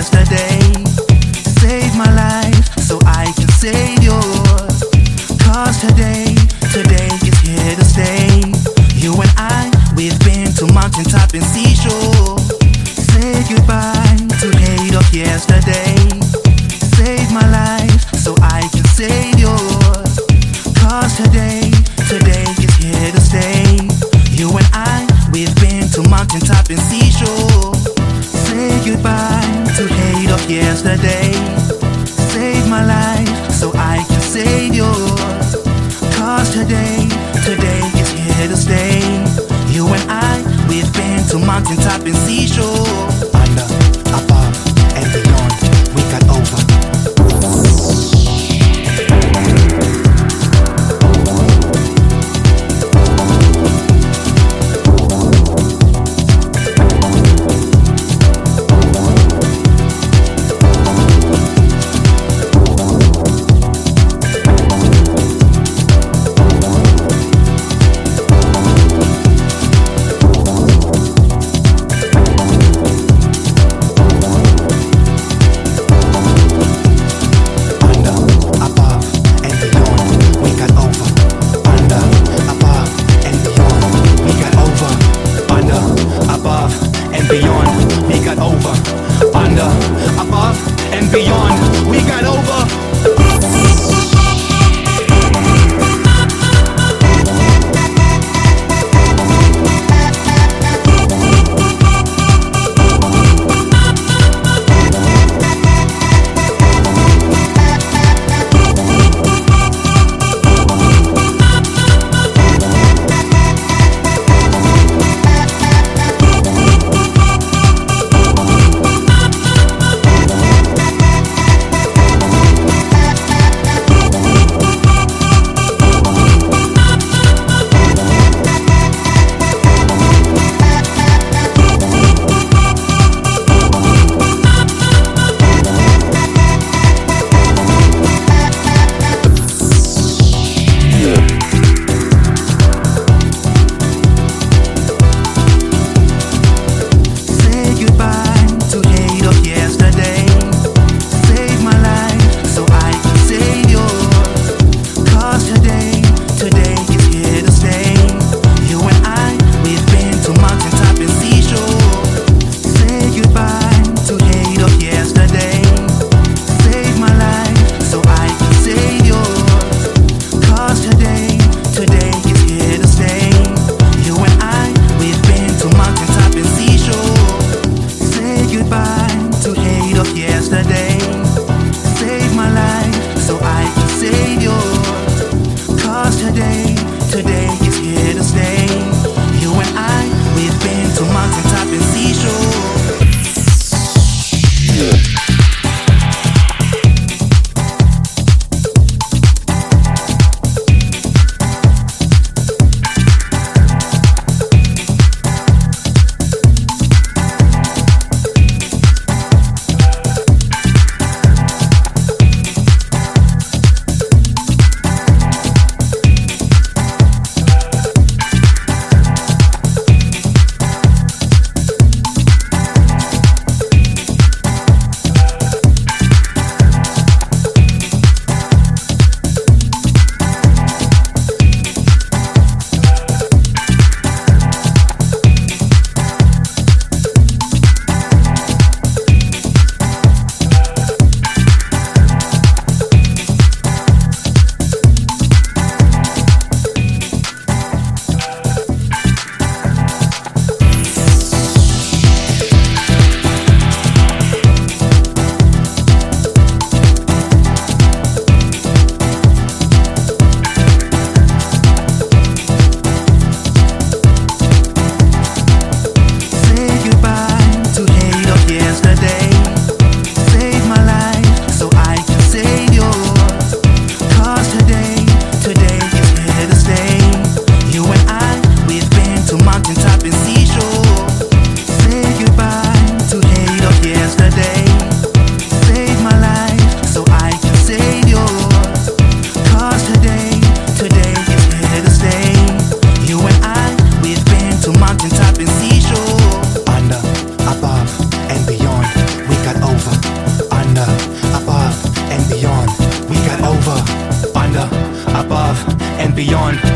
yesterday. My life so I can save yours. Cause today, today is here to stay. You and I, we've been to and seashore. Say goodbye to hate of yesterday. Of yesterday. Save my life so I can save yours. Cause today, today is here to stay. You and I, we've been to mountaintop and seashore. beyond, we got over. Under, above, and beyond, we got over. today. Today is here to stay. beyond